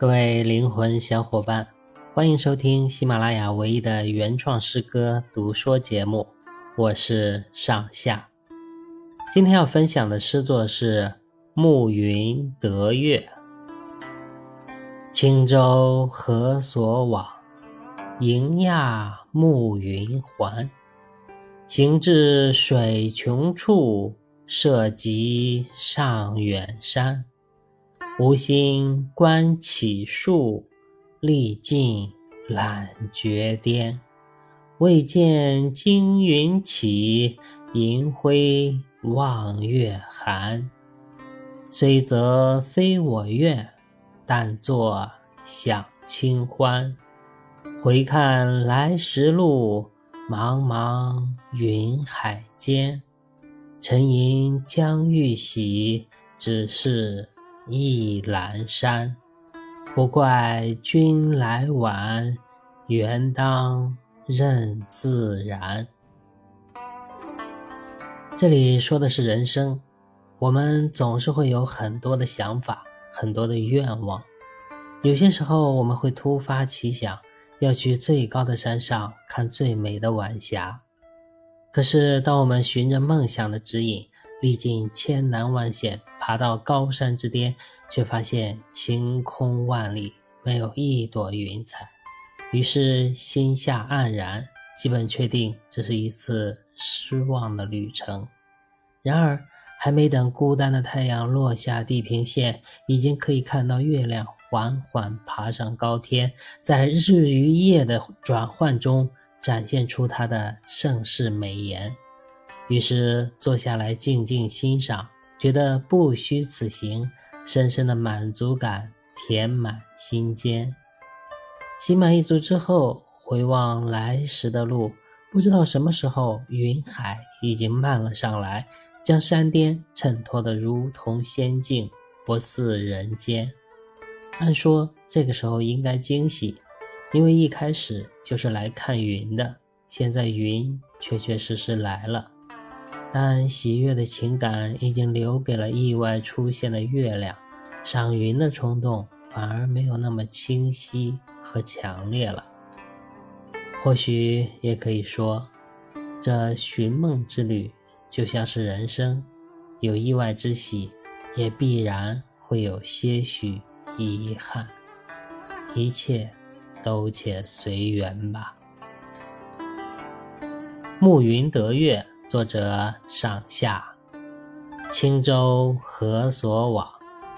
各位灵魂小伙伴，欢迎收听喜马拉雅唯一的原创诗歌读说节目，我是上下。今天要分享的诗作是《暮云得月》。轻舟何所往？迎亚暮云还。行至水穷处，涉极上远山。无心观起树，历尽揽绝巅。未见惊云起，银辉望月寒。虽则非我愿，但作享清欢。回看来时路，茫茫云海间。沉吟将欲喜，只是。意阑珊，不怪君来晚，缘当任自然。这里说的是人生，我们总是会有很多的想法，很多的愿望。有些时候，我们会突发奇想，要去最高的山上看最美的晚霞。可是，当我们循着梦想的指引，历尽千难万险，爬到高山之巅，却发现晴空万里，没有一朵云彩。于是心下黯然，基本确定这是一次失望的旅程。然而，还没等孤单的太阳落下地平线，已经可以看到月亮缓缓爬上高天，在日与夜的转换中，展现出它的盛世美颜。于是坐下来静静欣赏，觉得不虚此行，深深的满足感填满心间。心满意足之后，回望来时的路，不知道什么时候云海已经漫了上来，将山巅衬托得如同仙境，不似人间。按说这个时候应该惊喜，因为一开始就是来看云的，现在云确确实实来了。但喜悦的情感已经留给了意外出现的月亮，赏云的冲动反而没有那么清晰和强烈了。或许也可以说，这寻梦之旅就像是人生，有意外之喜，也必然会有些许遗憾。一切都且随缘吧。暮云得月。作者上下，轻舟何所往？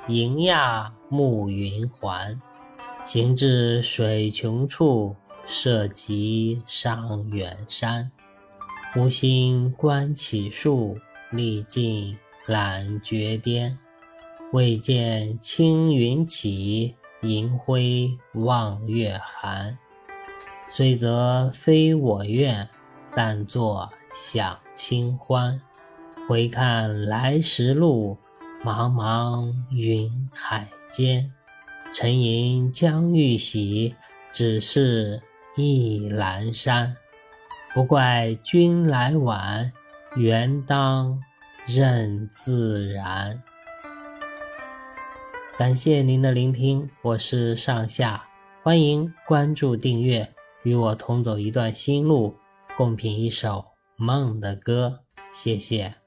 迎亚暮云还。行至水穷处，涉及上远山。无心观起树，历尽揽绝巅。未见青云起，银辉望月寒。虽则非我愿，但作。享清欢，回看来时路，茫茫云海间。沉吟将欲喜，只是意阑珊。不怪君来晚，缘当任自然。感谢您的聆听，我是上下，欢迎关注订阅，与我同走一段新路，共品一首。梦的歌，谢谢。